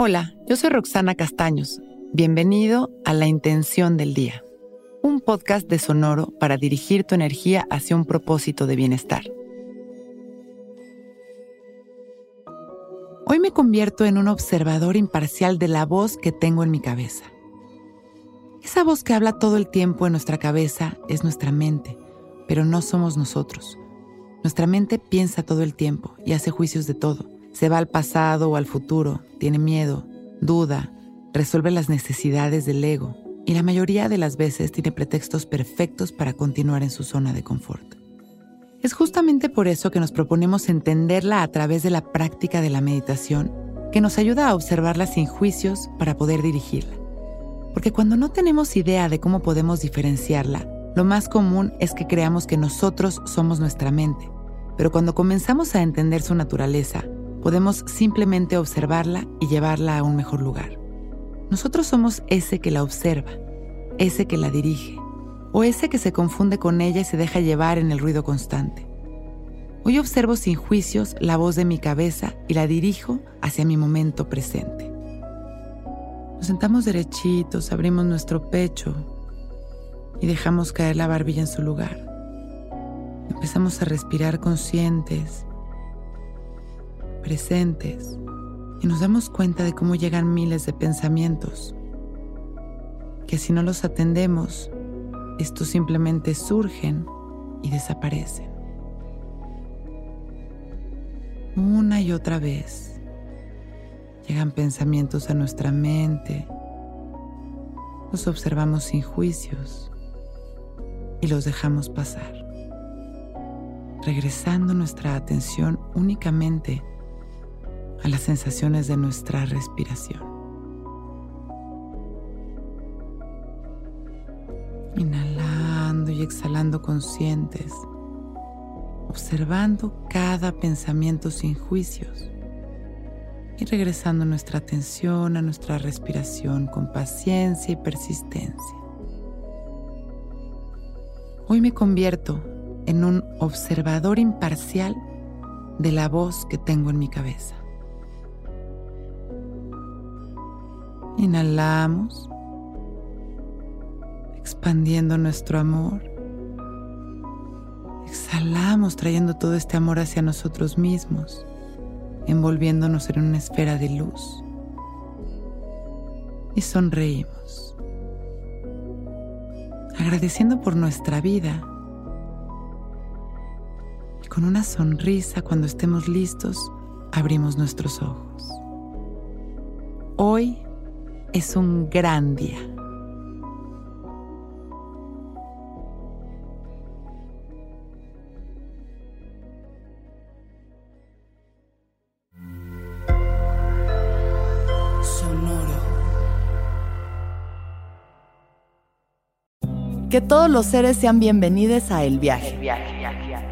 Hola, yo soy Roxana Castaños. Bienvenido a La Intención del Día, un podcast de Sonoro para dirigir tu energía hacia un propósito de bienestar. Hoy me convierto en un observador imparcial de la voz que tengo en mi cabeza. Esa voz que habla todo el tiempo en nuestra cabeza es nuestra mente, pero no somos nosotros. Nuestra mente piensa todo el tiempo y hace juicios de todo. Se va al pasado o al futuro, tiene miedo, duda, resuelve las necesidades del ego y la mayoría de las veces tiene pretextos perfectos para continuar en su zona de confort. Es justamente por eso que nos proponemos entenderla a través de la práctica de la meditación, que nos ayuda a observarla sin juicios para poder dirigirla. Porque cuando no tenemos idea de cómo podemos diferenciarla, lo más común es que creamos que nosotros somos nuestra mente. Pero cuando comenzamos a entender su naturaleza, podemos simplemente observarla y llevarla a un mejor lugar. Nosotros somos ese que la observa, ese que la dirige, o ese que se confunde con ella y se deja llevar en el ruido constante. Hoy observo sin juicios la voz de mi cabeza y la dirijo hacia mi momento presente. Nos sentamos derechitos, abrimos nuestro pecho y dejamos caer la barbilla en su lugar. Empezamos a respirar conscientes, presentes, y nos damos cuenta de cómo llegan miles de pensamientos, que si no los atendemos, estos simplemente surgen y desaparecen. Una y otra vez llegan pensamientos a nuestra mente, los observamos sin juicios y los dejamos pasar, regresando nuestra atención únicamente las sensaciones de nuestra respiración. Inhalando y exhalando conscientes, observando cada pensamiento sin juicios y regresando nuestra atención a nuestra respiración con paciencia y persistencia. Hoy me convierto en un observador imparcial de la voz que tengo en mi cabeza. Inhalamos, expandiendo nuestro amor. Exhalamos trayendo todo este amor hacia nosotros mismos, envolviéndonos en una esfera de luz. Y sonreímos agradeciendo por nuestra vida. Y con una sonrisa cuando estemos listos, abrimos nuestros ojos. Hoy es un gran día. Que todos los seres sean bienvenidos a El Viaje.